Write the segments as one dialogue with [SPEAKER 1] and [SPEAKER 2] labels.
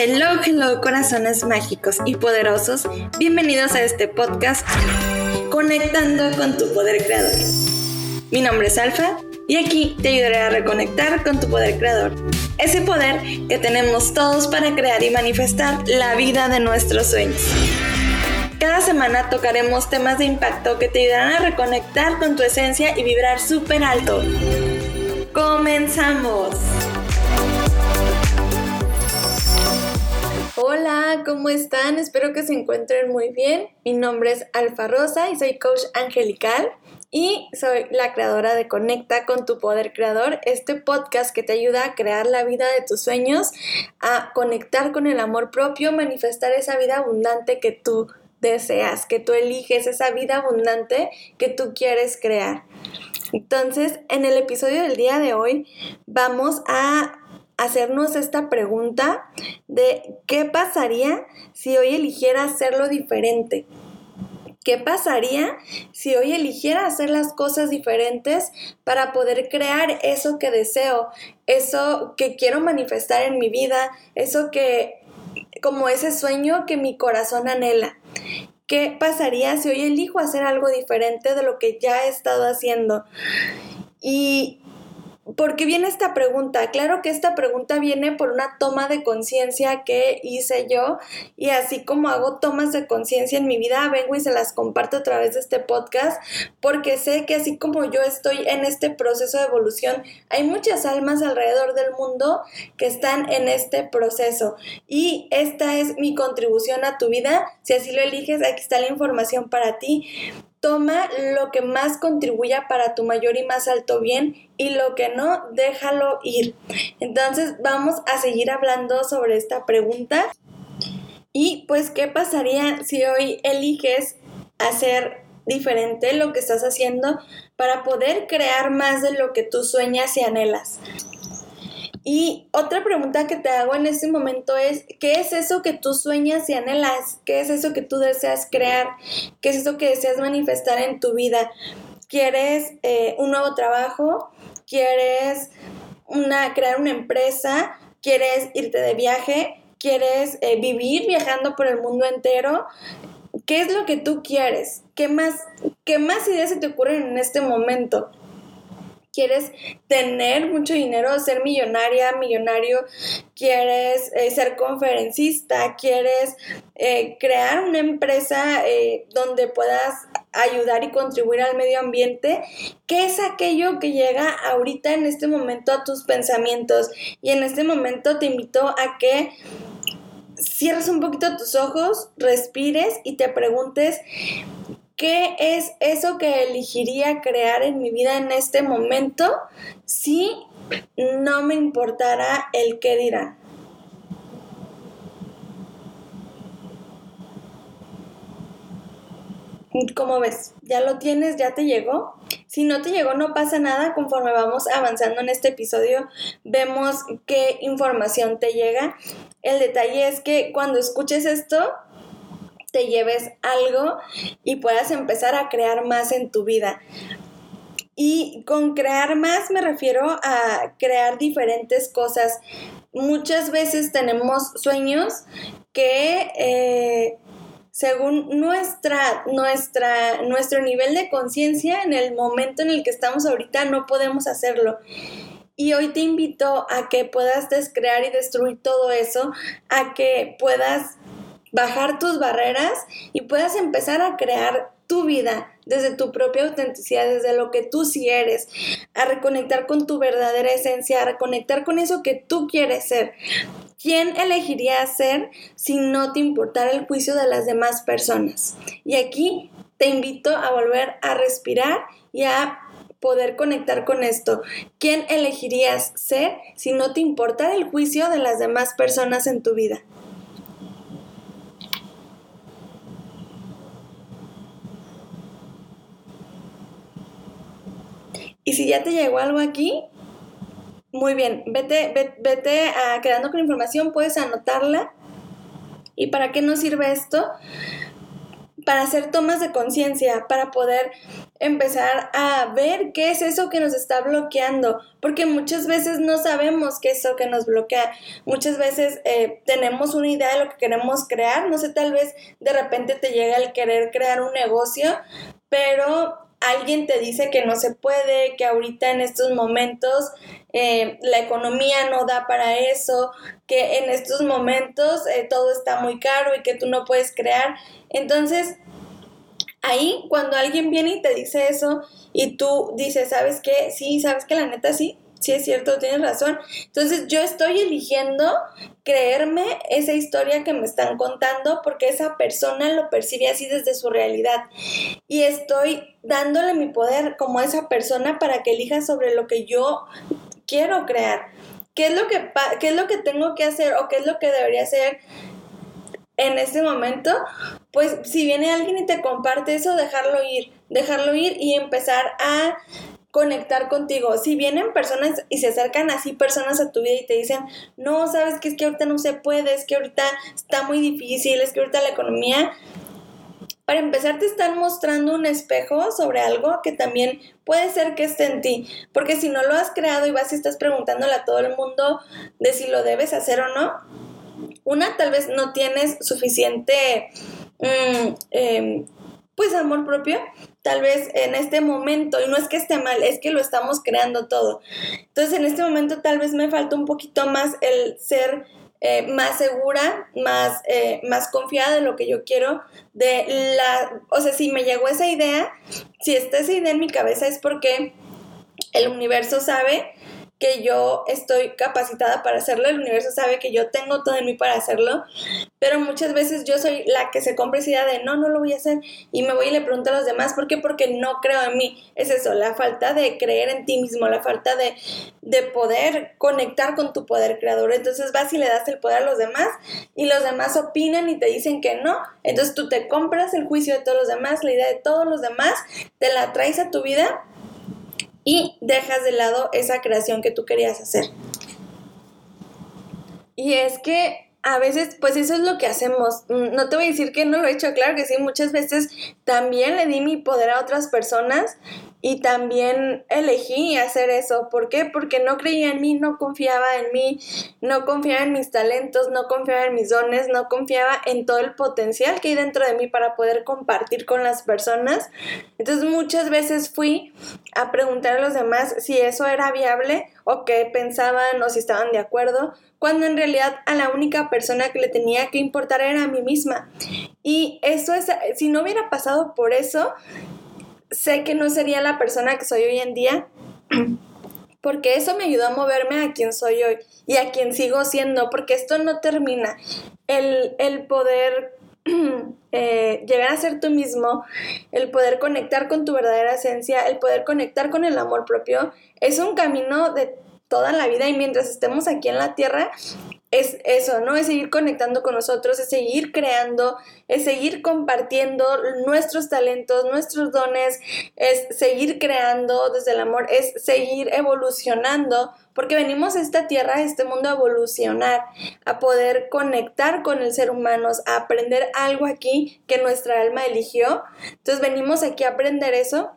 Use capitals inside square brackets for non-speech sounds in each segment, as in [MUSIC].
[SPEAKER 1] Hello, hello, corazones mágicos y poderosos. Bienvenidos a este podcast Conectando con tu poder creador. Mi nombre es Alfa y aquí te ayudaré a reconectar con tu poder creador. Ese poder que tenemos todos para crear y manifestar la vida de nuestros sueños. Cada semana tocaremos temas de impacto que te ayudarán a reconectar con tu esencia y vibrar súper alto. ¡Comenzamos! Hola, ¿cómo están? Espero que se encuentren muy bien. Mi nombre es Alfa Rosa y soy coach angelical y soy la creadora de Conecta con tu poder creador, este podcast que te ayuda a crear la vida de tus sueños, a conectar con el amor propio, manifestar esa vida abundante que tú deseas, que tú eliges, esa vida abundante que tú quieres crear. Entonces, en el episodio del día de hoy vamos a hacernos esta pregunta de qué pasaría si hoy eligiera hacerlo diferente. ¿Qué pasaría si hoy eligiera hacer las cosas diferentes para poder crear eso que deseo, eso que quiero manifestar en mi vida, eso que, como ese sueño que mi corazón anhela? ¿Qué pasaría si hoy elijo hacer algo diferente de lo que ya he estado haciendo? Y ¿Por qué viene esta pregunta? Claro que esta pregunta viene por una toma de conciencia que hice yo y así como hago tomas de conciencia en mi vida, vengo y se las comparto a través de este podcast porque sé que así como yo estoy en este proceso de evolución, hay muchas almas alrededor del mundo que están en este proceso y esta es mi contribución a tu vida. Si así lo eliges, aquí está la información para ti. Toma lo que más contribuya para tu mayor y más alto bien y lo que no, déjalo ir. Entonces vamos a seguir hablando sobre esta pregunta. Y pues, ¿qué pasaría si hoy eliges hacer diferente lo que estás haciendo para poder crear más de lo que tú sueñas y anhelas? Y otra pregunta que te hago en este momento es, ¿qué es eso que tú sueñas y anhelas? ¿Qué es eso que tú deseas crear? ¿Qué es eso que deseas manifestar en tu vida? ¿Quieres eh, un nuevo trabajo? ¿Quieres crear una empresa? ¿Quieres irte de viaje? ¿Quieres eh, vivir viajando por el mundo entero? ¿Qué es lo que tú quieres? ¿Qué más, ¿Qué más ideas se te ocurren en este momento? Quieres tener mucho dinero, ser millonaria, millonario, quieres eh, ser conferencista, quieres eh, crear una empresa eh, donde puedas ayudar y contribuir al medio ambiente, ¿qué es aquello que llega ahorita en este momento a tus pensamientos? Y en este momento te invito a que cierres un poquito tus ojos, respires y te preguntes ¿Qué es eso que elegiría crear en mi vida en este momento si no me importara el qué dirán? ¿Cómo ves? ¿Ya lo tienes? ¿Ya te llegó? Si no te llegó, no pasa nada. Conforme vamos avanzando en este episodio, vemos qué información te llega. El detalle es que cuando escuches esto, te lleves algo y puedas empezar a crear más en tu vida. Y con crear más me refiero a crear diferentes cosas. Muchas veces tenemos sueños que eh, según nuestra, nuestra, nuestro nivel de conciencia en el momento en el que estamos ahorita no podemos hacerlo. Y hoy te invito a que puedas descrear y destruir todo eso, a que puedas bajar tus barreras y puedas empezar a crear tu vida desde tu propia autenticidad, desde lo que tú sí eres, a reconectar con tu verdadera esencia, a reconectar con eso que tú quieres ser. ¿Quién elegiría ser si no te importara el juicio de las demás personas? Y aquí te invito a volver a respirar y a poder conectar con esto. ¿Quién elegirías ser si no te importara el juicio de las demás personas en tu vida? Y si ya te llegó algo aquí, muy bien, vete, vete, a, quedando con información, puedes anotarla. ¿Y para qué nos sirve esto? para hacer tomas de conciencia, para poder empezar a ver qué es eso que nos está bloqueando, porque muchas veces no sabemos qué es eso que nos bloquea, muchas veces eh, tenemos una idea de lo que queremos crear, no sé, tal vez de repente te llega el querer crear un negocio, pero alguien te dice que no se puede, que ahorita en estos momentos eh, la economía no da para eso, que en estos momentos eh, todo está muy caro y que tú no puedes crear. Entonces, ahí cuando alguien viene y te dice eso y tú dices, ¿sabes qué? Sí, sabes que la neta sí, sí es cierto, tienes razón. Entonces yo estoy eligiendo creerme esa historia que me están contando porque esa persona lo percibe así desde su realidad. Y estoy dándole mi poder como a esa persona para que elija sobre lo que yo quiero crear. ¿Qué es lo que, qué es lo que tengo que hacer o qué es lo que debería hacer? en este momento, pues si viene alguien y te comparte eso, dejarlo ir, dejarlo ir y empezar a conectar contigo. Si vienen personas y se acercan así personas a tu vida y te dicen, no, sabes que es que ahorita no se puede, es que ahorita está muy difícil, es que ahorita la economía, para empezar te están mostrando un espejo sobre algo que también puede ser que esté en ti, porque si no lo has creado y vas y estás preguntándole a todo el mundo de si lo debes hacer o no, una, tal vez no tienes suficiente... Mm, em, pues amor propio, tal vez en este momento, y no es que esté mal, es que lo estamos creando todo. Entonces en este momento tal vez me falta un poquito más el ser eh, más segura, más, eh, más confiada de lo que yo quiero, de la, o sea, si me llegó esa idea, si está esa idea en mi cabeza es porque el universo sabe que yo estoy capacitada para hacerlo, el universo sabe que yo tengo todo en mí para hacerlo, pero muchas veces yo soy la que se compra esa idea de no, no lo voy a hacer y me voy y le pregunto a los demás, ¿por qué? Porque no creo en mí. Es eso, la falta de creer en ti mismo, la falta de, de poder conectar con tu poder creador. Entonces vas y le das el poder a los demás y los demás opinan y te dicen que no. Entonces tú te compras el juicio de todos los demás, la idea de todos los demás, te la traes a tu vida y dejas de lado esa creación que tú querías hacer. Y es que a veces, pues eso es lo que hacemos. Mm, no te voy a decir que no lo he hecho, claro que sí, muchas veces también le di mi poder a otras personas y también elegí hacer eso. ¿Por qué? Porque no creía en mí, no confiaba en mí, no confiaba en mis talentos, no confiaba en mis dones, no confiaba en todo el potencial que hay dentro de mí para poder compartir con las personas. Entonces muchas veces fui a preguntar a los demás si eso era viable o qué pensaban o si estaban de acuerdo, cuando en realidad a la única persona que le tenía que importar era a mí misma. Y eso es, si no hubiera pasado por eso, sé que no sería la persona que soy hoy en día, [CLEARS THROAT] porque eso me ayudó a moverme a quien soy hoy y a quien sigo siendo, porque esto no termina. El, poder [CLEARS THROAT] eh, llegar a ser tú mismo, el poder conectar con tu verdadera esencia, el poder conectar con el amor propio, es un camino de toda la vida y mientras estemos aquí en la tierra, es eso, ¿no? Es seguir conectando con nosotros, es seguir creando, es seguir compartiendo nuestros talentos, nuestros dones, es seguir creando desde el amor, es seguir evolucionando, porque venimos a esta tierra, a este mundo a evolucionar, a poder conectar con el ser humano, a aprender algo aquí que nuestra alma eligió. Entonces venimos aquí a aprender eso,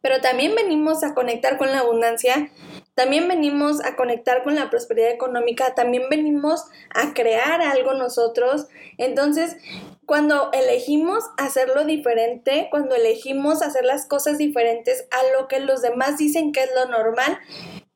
[SPEAKER 1] pero también venimos a conectar con la abundancia también venimos a conectar con la prosperidad económica, también venimos a crear algo nosotros. Entonces, cuando elegimos hacerlo diferente, cuando elegimos hacer las cosas diferentes a lo que los demás dicen que es lo normal,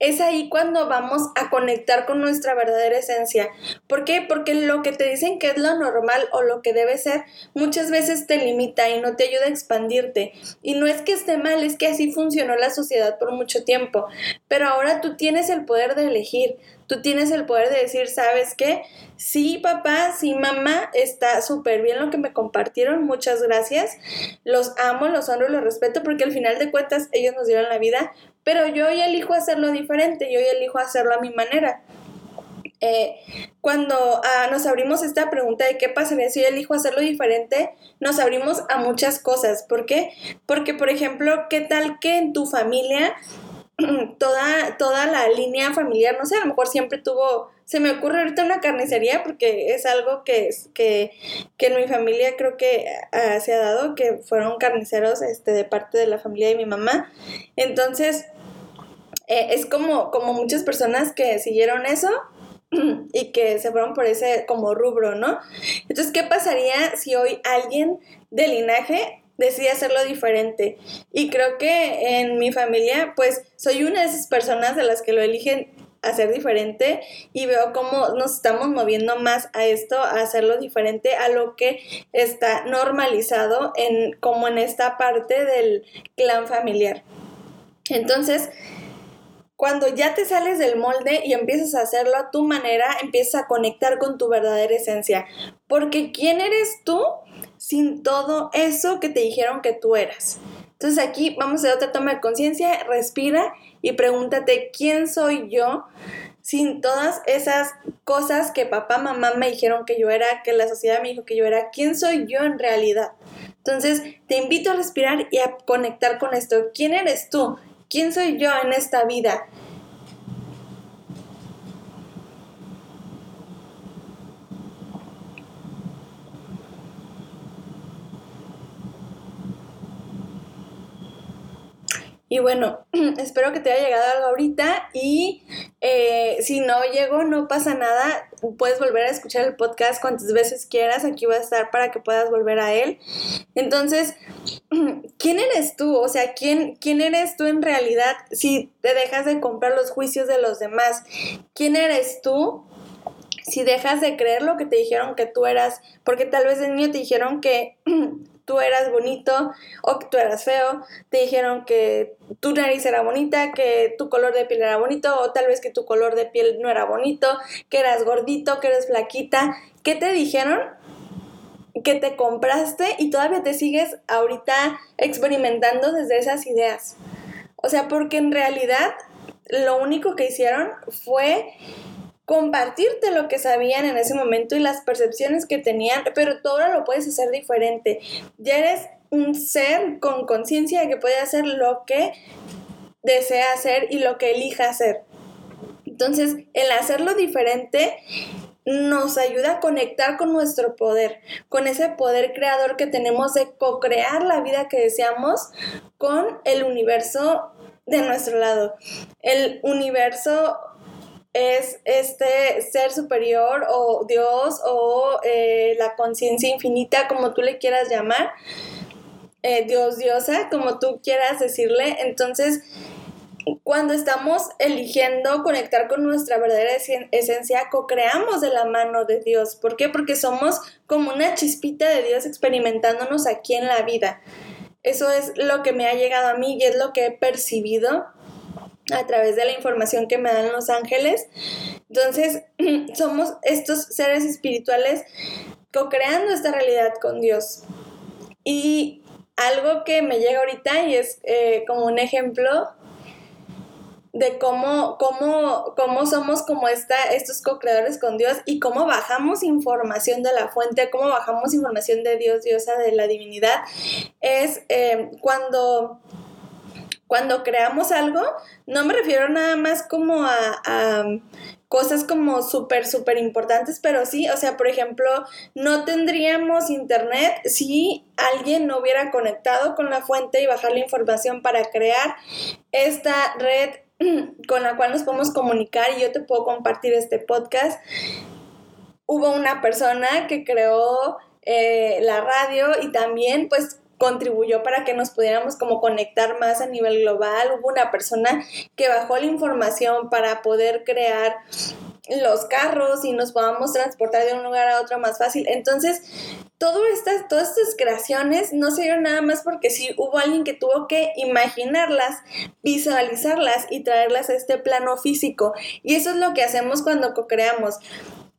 [SPEAKER 1] es ahí cuando vamos a conectar con nuestra verdadera esencia. ¿Por qué? Porque lo que te dicen que es lo normal o lo que debe ser, muchas veces te limita y no te ayuda a expandirte. Y no es que esté mal, es que así funcionó la sociedad por mucho tiempo. Pero ahora tú tienes el poder de elegir, tú tienes el poder de decir, ¿sabes qué? Sí, papá, sí, mamá, está súper bien lo que me compartieron, muchas gracias. Los amo, los honro los respeto porque al final de cuentas ellos nos dieron la vida, pero yo hoy elijo hacerlo diferente, yo hoy elijo hacerlo a mi manera. Eh, cuando ah, nos abrimos esta pregunta de qué pasaría si yo elijo hacerlo diferente, nos abrimos a muchas cosas. ¿Por qué? Porque, por ejemplo, ¿qué tal que en tu familia [CLEARS THROAT] toda, toda la línea familiar, no sé, a lo mejor siempre tuvo, se me ocurre ahorita una carnicería porque es algo que, que, que en mi familia creo que ah, se ha dado, que fueron carniceros este, de parte de la familia de mi mamá. Entonces, eh, es como, como muchas personas que siguieron eso [CLEARS THROAT] y que se fueron por ese como rubro, ¿no? Entonces, ¿qué pasaría si hoy alguien de linaje decide hacerlo diferente? Y creo que en mi familia, pues soy una de esas personas de las que lo eligen hacer diferente y veo cómo nos estamos moviendo más a esto, a hacerlo diferente a lo que está normalizado en como en esta parte del clan familiar. Entonces, cuando ya te sales del molde y empiezas a hacerlo a tu manera, empiezas a conectar con tu verdadera esencia. Porque ¿quién eres tú sin todo eso que te dijeron que tú eras? Entonces aquí vamos a otra toma de conciencia, respira y pregúntate, ¿quién soy yo sin todas esas cosas que papá, mamá me dijeron que yo era, que la sociedad me dijo que yo era? ¿Quién soy yo en realidad? Entonces te invito a respirar y a conectar con esto. ¿Quién eres tú? ¿Quién soy yo en esta vida? Y bueno, [CLEARS THROAT] espero que te haya llegado algo ahorita y eh, si no llegó, no pasa nada. Puedes volver a escuchar el podcast cuantas veces quieras. Aquí va a estar para que puedas volver a él. Entonces, [CLEARS THROAT] ¿quién eres tú? O sea, ¿quién, ¿quién eres tú en realidad si te dejas de comprar los juicios de los demás? ¿Quién eres tú? Si dejas de creer lo que te dijeron que tú eras, porque tal vez de niño te dijeron que [CLEARS THROAT] tú eras bonito o que tú eras feo, te dijeron que tu nariz era bonita, que tu color de piel era bonito o tal vez que tu color de piel no era bonito, que eras gordito, que eres flaquita. ¿Qué te dijeron? Que te compraste y todavía te sigues ahorita experimentando desde esas ideas. O sea, porque en realidad lo único que hicieron fue compartirte lo que sabían en ese momento y las percepciones que tenían, pero todo lo puedes hacer diferente. Ya eres un ser con conciencia de que puede hacer lo que desea hacer y lo que elija hacer. Entonces, el hacerlo diferente nos ayuda a conectar con nuestro poder, con ese poder creador que tenemos de co-crear la vida que deseamos con el universo de nuestro lado. El universo es este ser superior o Dios o eh, la conciencia infinita, como tú le quieras llamar, eh, Dios, diosa, como tú quieras decirle. Entonces, cuando estamos eligiendo conectar con nuestra verdadera esencia, co-creamos de la mano de Dios. ¿Por qué? Porque somos como una chispita de Dios experimentándonos aquí en la vida. Eso es lo que me ha llegado a mí y es lo que he percibido a través de la información que me dan los ángeles. Entonces, [CLEARS THROAT] somos estos seres espirituales co-creando esta realidad con Dios. Y algo que me llega ahorita y es eh, como un ejemplo de cómo, cómo, cómo somos como esta, estos co-creadores con Dios y cómo bajamos información de la fuente, cómo bajamos información de Dios, diosa, de la divinidad, es eh, cuando cuando creamos algo, no me refiero nada más como a, cosas como súper, súper importantes, pero sí, o sea, por ejemplo, no tendríamos internet si alguien no hubiera conectado con la fuente y bajar la información para crear esta red [CLEARS THROAT] con la cual nos podemos comunicar y yo te puedo compartir este podcast. Hubo una persona que creó eh, la radio y también pues contribuyó para que nos pudiéramos como conectar más a nivel global. Hubo una persona que bajó la información para poder crear los carros y nos podamos transportar de un lugar a otro más fácil. Entonces, todo estas, todas estas creaciones no se dieron nada más porque sí hubo alguien que tuvo que imaginarlas, visualizarlas y traerlas a este plano físico. Y eso es lo que hacemos cuando co-creamos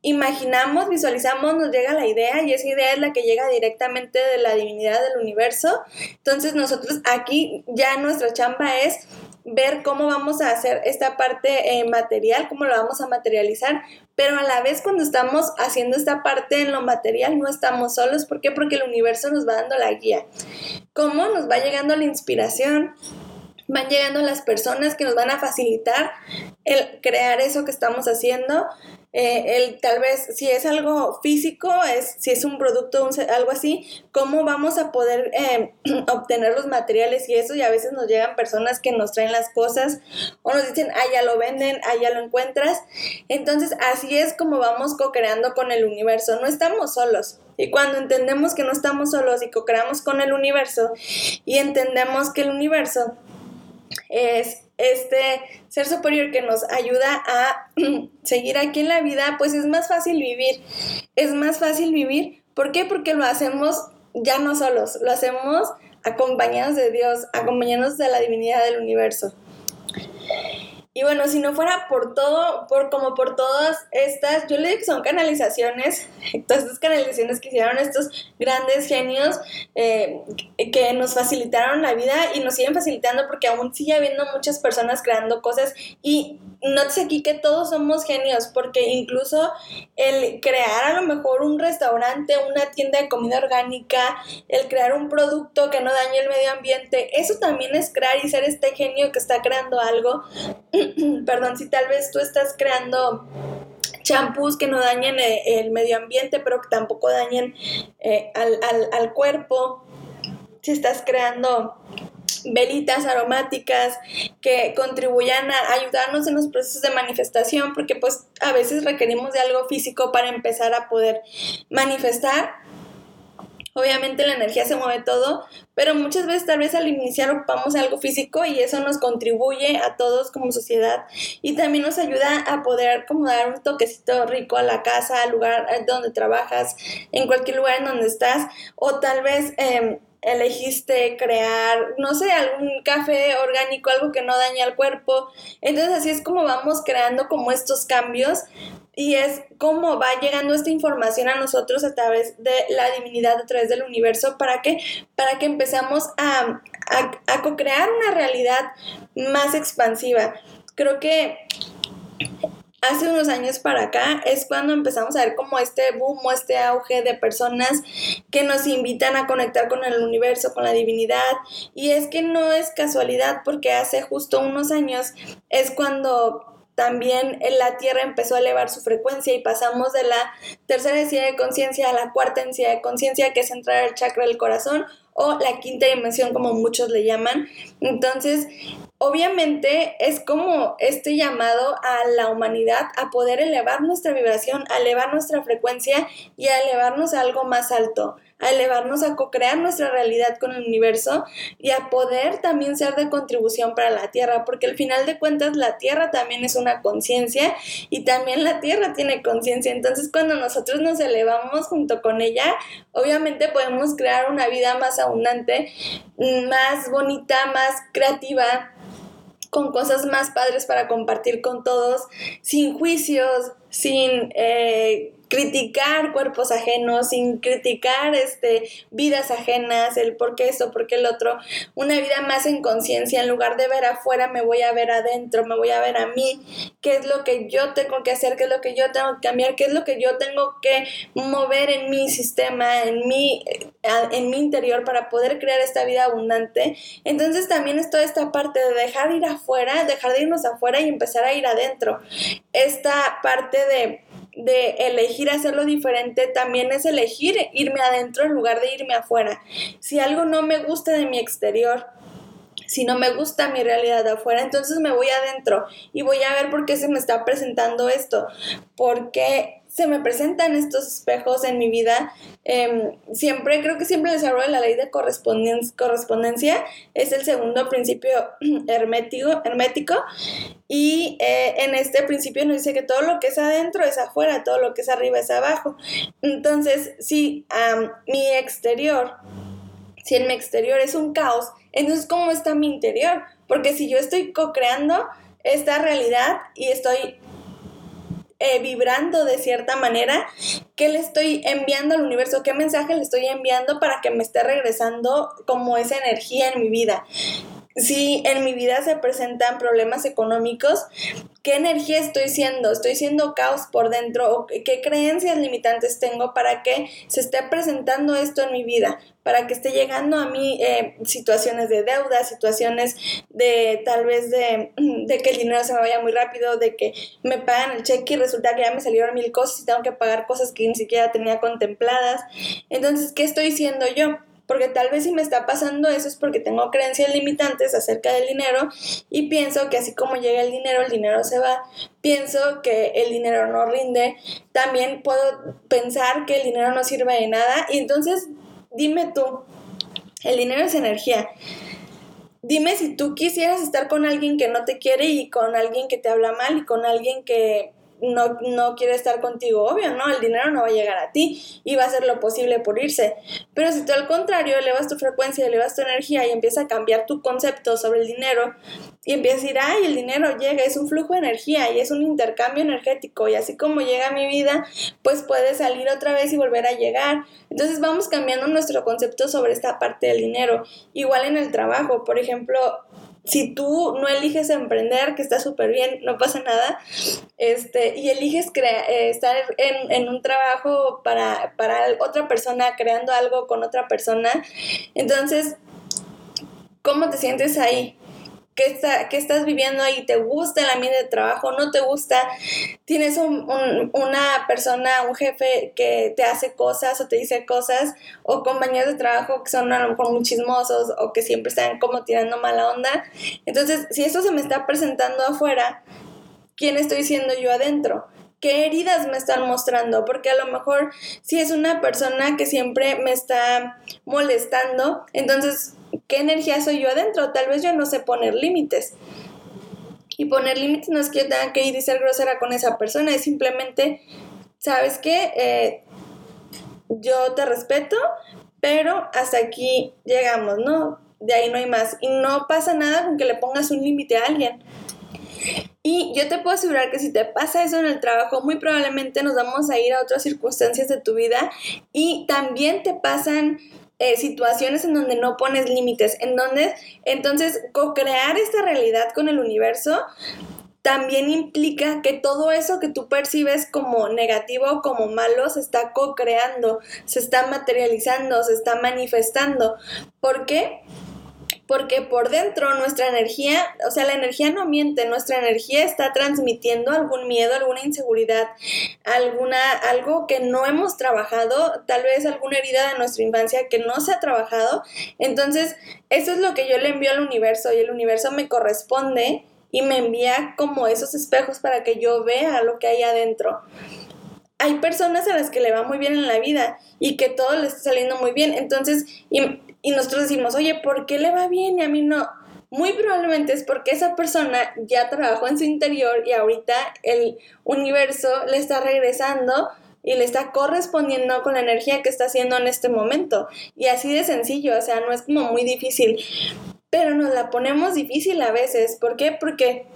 [SPEAKER 1] imaginamos, visualizamos, nos llega la idea y esa idea es la que llega directamente de la divinidad del universo. Entonces nosotros aquí ya nuestra chamba es ver cómo vamos a hacer esta parte eh, material, cómo lo vamos a materializar, pero a la vez cuando estamos haciendo esta parte en lo material no estamos solos. ¿Por qué? Porque el universo nos va dando la guía. ¿Cómo nos va llegando la inspiración? Van llegando las personas que nos van a facilitar el crear eso que estamos haciendo. Eh, el, tal vez si es algo físico, es, si es un producto, algo así, cómo vamos a poder eh, [CLEARS THROAT] obtener los materiales y eso. Y a veces nos llegan personas que nos traen las cosas o nos dicen, ah, ya lo venden, ah, ya lo encuentras. Entonces, así es como vamos co-creando con el universo. No estamos solos. Y cuando entendemos que no estamos solos y co-creamos con el universo y entendemos que el universo es este ser superior que nos ayuda a [CLEARS THROAT] seguir aquí en la vida, pues es más fácil vivir. Es más fácil vivir. ¿Por qué? Porque lo hacemos ya no solos, lo hacemos acompañados de Dios, acompañados de la divinidad del universo. Y bueno, si no fuera por todo, por como por todas estas, yo le digo que son canalizaciones, [LAUGHS] todas estas canalizaciones que hicieron estos grandes genios eh, que nos facilitaron la vida y nos siguen facilitando porque aún sigue habiendo muchas personas creando cosas y sé aquí que todos somos genios porque incluso el crear a lo mejor un restaurante, una tienda de comida orgánica, el crear un producto que no dañe el medio ambiente, eso también es crear y ser este genio que está creando algo. [CLEARS THROAT] Perdón, si tal vez tú estás creando champús que no dañen eh, el medio ambiente, pero que tampoco dañen eh, al, cuerpo, si estás creando velitas aromáticas que contribuyan a ayudarnos en los procesos de manifestación, porque pues a veces requerimos de algo físico para empezar a poder manifestar. Obviamente la energía se mueve todo, pero muchas veces tal vez al iniciar ocupamos algo físico y eso nos contribuye a todos como sociedad y también nos ayuda a poder como dar un toquecito rico a la casa, al lugar donde trabajas, en cualquier lugar en donde estás o tal vez... Em, elegiste crear, no sé, algún café orgánico, algo que no dañe al cuerpo. Entonces así es como vamos creando como estos cambios y es como va llegando esta información a nosotros a través de la divinidad, a través del universo, para que, para que empezamos a, a, a co-crear una realidad más expansiva. Creo que hace unos años para acá es cuando empezamos a ver como este boom o este auge de personas que nos invitan a conectar con el universo, con la divinidad. Y es que no es casualidad porque hace justo unos años es cuando también la Tierra empezó a elevar su frecuencia y pasamos de la tercera densidad de conciencia a la cuarta densidad de conciencia, que es entrar al chakra del corazón o la quinta dimensión, como muchos le llaman. Entonces, obviamente es como este llamado a la humanidad a poder elevar nuestra vibración, a elevar nuestra frecuencia y a elevarnos a algo más alto, a elevarnos a co-crear nuestra realidad con el universo y a poder también ser de contribución para la Tierra, porque al final de cuentas la Tierra también es una conciencia y también la Tierra tiene conciencia. Entonces cuando nosotros nos elevamos junto con ella, obviamente podemos crear una vida más abundante, más bonita, más creativa con cosas más padres para compartir con todos, sin juicios, sin eh, criticar cuerpos ajenos, sin criticar este, vidas ajenas, el por qué esto, por qué el otro, una vida más en conciencia, en lugar de ver afuera, me voy a ver adentro, me voy a ver a mí, qué es lo que yo tengo que hacer, qué es lo que yo tengo que cambiar, qué es lo que yo tengo que mover en mi sistema, en mi, en mi interior para poder crear esta vida abundante. Entonces también es toda esta parte de dejar ir afuera, dejar de irnos afuera y empezar a ir adentro. Esta parte de de elegir hacerlo diferente también es elegir irme adentro en lugar de irme afuera. Si algo no me gusta de mi exterior, si no me gusta mi realidad de afuera, entonces me voy adentro y voy a ver por qué se me está presentando esto, porque se me presentan estos espejos en mi vida. Em, siempre, creo que siempre les hablo de la ley de correspondencia. Es el segundo principio [CLEARS THROAT] hermético, hermético. Y eh, en este principio nos dice que todo lo que es adentro es afuera, todo lo que es arriba es abajo. Entonces, si mi exterior, si en mi exterior es un caos, entonces ¿cómo está mi interior? Porque si yo estoy co-creando esta realidad y estoy eh, vibrando de cierta manera, ¿qué le estoy enviando al universo? ¿Qué mensaje le estoy enviando para que me esté regresando como esa energía en mi vida? Si en mi vida se presentan problemas económicos, qué energía estoy siendo, estoy siendo caos por dentro o qué creencias limitantes tengo para que se esté presentando esto en mi vida, para que esté llegando a mí eh, situaciones de deuda, situaciones de tal vez [CLEARS THROAT] de, que el dinero se me vaya muy rápido, de que me pagan el cheque y resulta que ya me salieron mil cosas y tengo que pagar cosas que ni siquiera tenía contempladas. Entonces, ¿qué estoy siendo yo? Porque tal vez si me está pasando eso es porque tengo creencias limitantes acerca del dinero y pienso que así como llega el dinero, el dinero se va, pienso que el dinero no rinde, también puedo pensar que el dinero no sirve de nada. Y entonces dime tú, el dinero es energía. Dime si tú quisieras estar con alguien que no te quiere y con alguien que te habla mal y con alguien que no, no quiere estar contigo, obvio, ¿no? El dinero no va a llegar a ti y va a hacer lo posible por irse. Pero si tú al contrario elevas tu frecuencia, elevas tu energía y empieza a cambiar tu concepto sobre el dinero y empiezas a decir, ay, el dinero llega, es un flujo de energía y es un intercambio energético y así como llega a mi vida, pues puede salir otra vez y volver a llegar. Entonces vamos cambiando nuestro concepto sobre esta parte del dinero. Igual en el trabajo, por ejemplo, si tú no eliges emprender, que está súper bien, no pasa nada, este, y eliges eh, estar en, en, un trabajo para, para otra persona, creando algo con otra persona, entonces, ¿cómo te sientes ahí? ¿Qué, está, ¿Qué, estás viviendo ahí? ¿Te gusta el ambiente de trabajo? ¿No te gusta? ¿Tienes un, una persona, un jefe que te hace cosas o te dice cosas? ¿O compañeros de trabajo que son a lo mejor muy chismosos o que siempre están como tirando mala onda? Entonces, si esto se me está presentando afuera, ¿quién estoy siendo yo adentro? qué heridas me están mostrando, porque a lo mejor si es una persona que siempre me está molestando, entonces, ¿qué energía soy yo adentro? Tal vez yo no sé poner límites. Y poner límites no es que yo tenga que ir y ser grosera con esa persona, es simplemente, ¿sabes qué? Eh, yo te respeto, pero hasta aquí llegamos, ¿no? De ahí no hay más. Y no pasa nada con que le pongas un límite a alguien. Y yo te puedo asegurar que si te pasa eso en el trabajo, muy probablemente nos vamos a ir a otras circunstancias de tu vida y también te pasan eh, situaciones en donde no pones límites, en donde entonces co-crear esta realidad con el universo también implica que todo eso que tú percibes como negativo como malo se está co-creando, se está materializando, se está manifestando. ¿Por qué? Porque por dentro nuestra energía, o sea, la energía no miente, nuestra energía está transmitiendo algún miedo, alguna inseguridad, alguna algo que no hemos trabajado, tal vez alguna herida de nuestra infancia que no se ha trabajado. Entonces, eso es lo que yo le envío al universo y el universo me corresponde y me envía como esos espejos para que yo vea lo que hay adentro hay personas a las que le va muy bien en la vida y que todo le está saliendo muy bien. Entonces, y, nosotros decimos, oye, ¿por qué le va bien y a mí no? Muy probablemente es porque esa persona ya trabajó en su interior y ahorita el universo le está regresando y le está correspondiendo con la energía que está haciendo en este momento. Y así de sencillo, o sea, no es como muy difícil. Pero nos la ponemos difícil a veces. ¿Por qué? Porque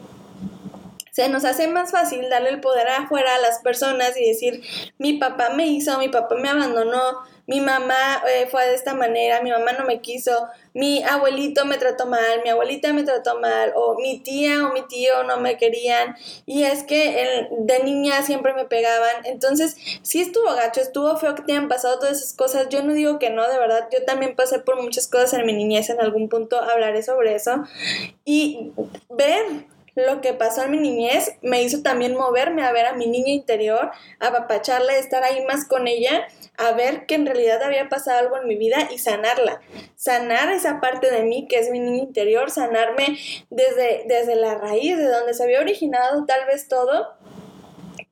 [SPEAKER 1] se nos hace más fácil darle el poder afuera a las personas y decir, mi papá me hizo, mi papá me abandonó, mi mamá eh, fue de esta manera, mi mamá no me quiso, mi abuelito me trató mal, mi abuelita me trató mal, o mi tía o mi tío no me querían, y es que de niña siempre me pegaban. Entonces, si estuvo gacho, estuvo feo que te hayan pasado todas esas cosas. Yo no digo que no, de verdad, yo también pasé por muchas cosas en mi niñez, en algún punto hablaré sobre eso. Y ver lo que pasó en mi niñez me hizo también moverme a ver a mi niña interior, a apapacharla, estar ahí más con ella, a ver que en realidad había pasado algo en mi vida y sanarla. Sanar esa parte de mí que es mi niña interior, sanarme desde, desde la raíz, de donde se había originado tal vez todo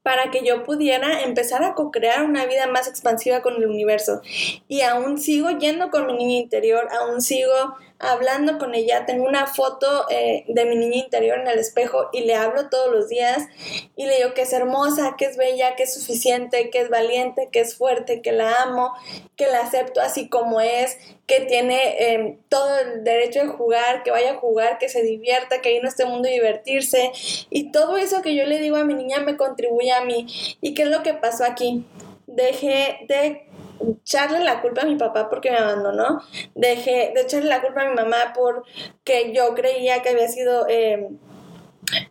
[SPEAKER 1] para que yo pudiera empezar a co-crear una vida más expansiva con el universo. Y aún sigo yendo con mi niña interior, aún sigo hablando con ella, tengo una foto eh, de mi niña interior en el espejo y le hablo todos los días y le digo que es hermosa, que es bella, que es suficiente, que es valiente, que es fuerte, que la amo, que la acepto así como es, que tiene em, todo el derecho de jugar, que vaya a jugar, que se divierta, que vino a este mundo a divertirse y todo eso que yo le digo a mi niña me contribuye a mí. ¿Y qué es lo que pasó aquí? Dejé de echarle la culpa a mi papá porque me abandonó, dejé de echarle la culpa a mi mamá porque yo creía que había sido... Eh,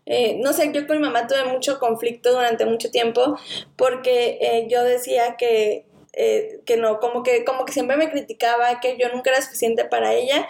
[SPEAKER 1] eh, no sé, yo con mi mamá tuve mucho conflicto durante mucho tiempo porque eh, yo decía que, eh, que no, como que, como que siempre me criticaba, que yo nunca era suficiente para ella,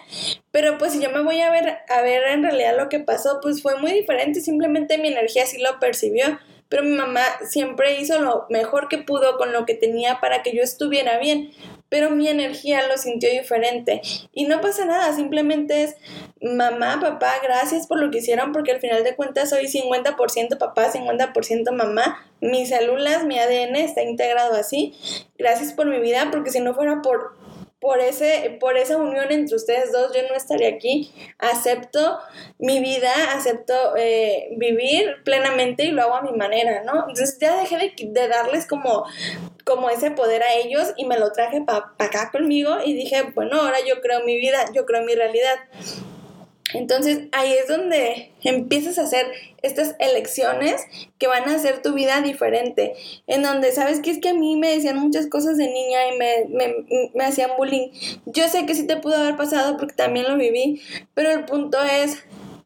[SPEAKER 1] pero pues si yo me voy a ver, a ver en realidad lo que pasó, pues fue muy diferente, simplemente mi energía sí lo percibió pero mi mamá siempre hizo lo mejor que pudo con lo que tenía para que yo estuviera bien, pero mi energía lo sintió diferente. Y no pasa nada, simplemente es mamá, papá, gracias por lo que hicieron, porque al final de cuentas soy 50% papá, 50% mamá. Mis células, mi ADN está integrado así. Gracias por mi vida, porque si no fuera por por, ese, por esa unión entre ustedes dos, yo no estaría aquí. Acepto mi vida, acepto eh, vivir plenamente y lo hago a mi manera, ¿no? Entonces ya dejé de, darles como, como ese poder a ellos y me lo traje para acá conmigo y dije, bueno, ahora yo creo mi vida, yo creo mi realidad. Entonces ahí es donde empiezas a hacer estas elecciones que van a hacer tu vida diferente, en donde sabes que es que a mí me decían muchas cosas de niña y me, hacían bullying. Yo sé que sí te pudo haber pasado porque también lo viví, pero el punto es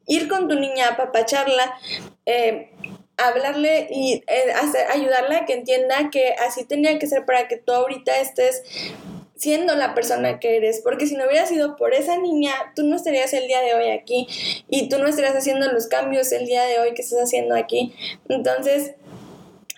[SPEAKER 1] ir con tu niña, apapacharla, eh, hablarle y eh, ayudarla a que entienda que así tenía que ser para que tú ahorita estés siendo la persona que eres, porque si no hubiera sido por esa niña, tú no estarías el día de hoy aquí y tú no estarías haciendo los cambios el día de hoy que estás haciendo aquí. Entonces,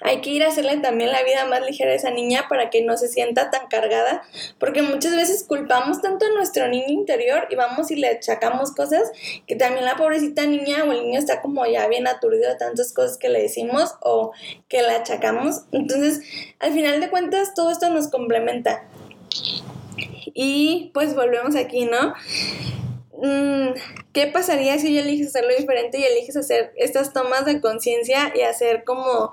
[SPEAKER 1] hay que ir a hacerle también la vida más ligera a esa niña para que no se sienta tan cargada, porque muchas veces culpamos tanto a nuestro niño interior y vamos y le achacamos cosas que también la pobrecita niña o el niño está como ya bien aturdido de tantas cosas que le decimos o que le achacamos. Entonces, al final de cuentas, todo esto nos complementa. Y pues volvemos aquí, ¿no? Mm, ¿Qué pasaría si yo eliges hacerlo diferente y eliges hacer estas tomas de conciencia y hacer como,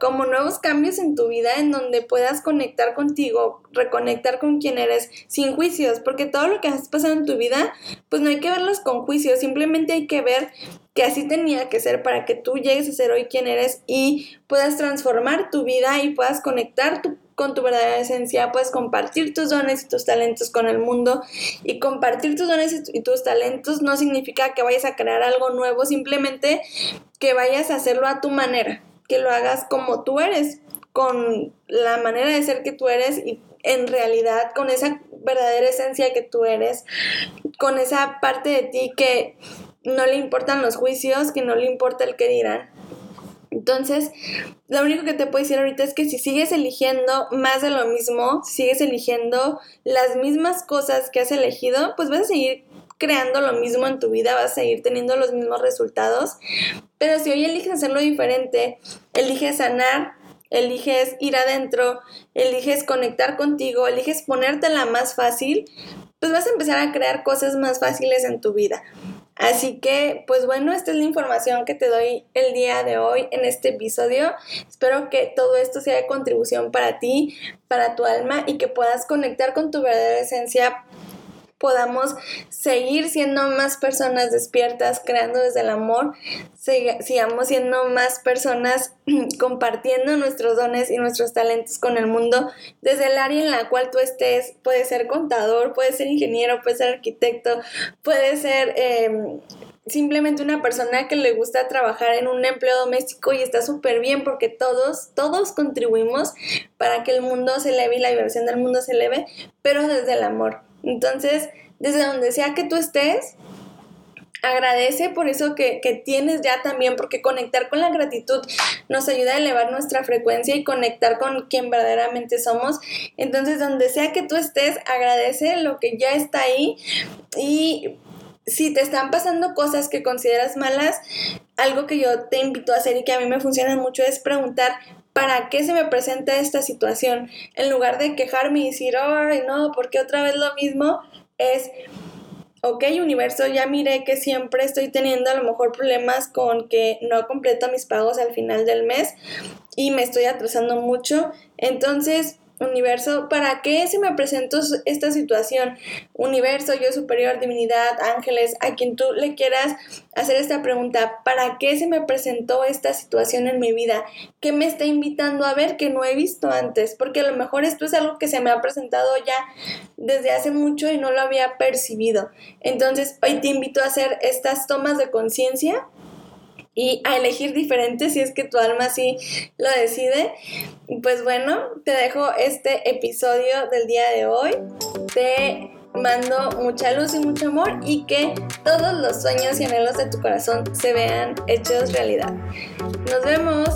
[SPEAKER 1] como nuevos cambios en tu vida en donde puedas conectar contigo, reconectar con quien eres sin juicios? Porque todo lo que has pasado en tu vida, pues no hay que verlos con juicios, simplemente hay que ver que así tenía que ser para que tú llegues a ser hoy quien eres y puedas transformar tu vida y puedas conectar tu con tu verdadera esencia, puedes compartir tus dones y tus talentos con el mundo. Y compartir tus dones y tus talentos no significa que vayas a crear algo nuevo, simplemente que vayas a hacerlo a tu manera, que lo hagas como tú eres, con la manera de ser que tú eres y en realidad con esa verdadera esencia que tú eres, con esa parte de ti que no le importan los juicios, que no le importa el que dirán. Entonces, lo único que te puedo decir ahorita es que si sigues eligiendo más de lo mismo, si sigues eligiendo las mismas cosas que has elegido, pues vas a seguir creando lo mismo en tu vida, vas a seguir teniendo los mismos resultados. Pero si hoy eliges hacerlo diferente, eliges sanar, eliges ir adentro, eliges conectar contigo, eliges ponértela más fácil, pues vas a empezar a crear cosas más fáciles en tu vida. Así que, pues bueno, esta es la información que te doy el día de hoy en este episodio. Espero que todo esto sea de contribución para ti, para tu alma y que puedas conectar con tu verdadera esencia podamos seguir siendo más personas despiertas, creando desde el amor, sigamos siendo más personas [CLEARS THROAT] compartiendo nuestros dones y nuestros talentos con el mundo desde el área en la cual tú estés. Puede ser contador, puede ser ingeniero, puede ser arquitecto, puede ser... Em, simplemente una persona que le gusta trabajar en un empleo doméstico y está súper bien porque todos, todos contribuimos para que el mundo se eleve y la vibración del mundo se eleve, pero desde el amor. Entonces, desde donde sea que tú estés, agradece por eso que, tienes ya también, porque conectar con la gratitud nos ayuda a elevar nuestra frecuencia y conectar con quien verdaderamente somos. Entonces, donde sea que tú estés, agradece lo que ya está ahí y si te están pasando cosas que consideras malas, algo que yo te invito a hacer y que a mí me funciona mucho es preguntar, ¿para qué se me presenta esta situación? En lugar de quejarme y decir, ay, no, porque otra vez lo mismo, es, ok, universo, ya miré que siempre estoy teniendo a lo mejor problemas con que no completo mis pagos al final del mes y me estoy atrasando mucho. Entonces, universo, ¿para qué se me presentó esta situación? Universo, yo superior, divinidad, ángeles, a quien tú le quieras hacer esta pregunta, ¿para qué se me presentó esta situación en mi vida? ¿Qué me está invitando a ver que no he visto antes? Porque a lo mejor esto es algo que se me ha presentado ya desde hace mucho y no lo había percibido. Entonces, hoy te invito a hacer estas tomas de conciencia y a elegir diferente si es que tu alma sí lo decide. Pues bueno, te dejo este episodio del día de hoy. Te mando mucha luz y mucho amor y que todos los sueños y anhelos de tu corazón se vean hechos realidad. Nos vemos.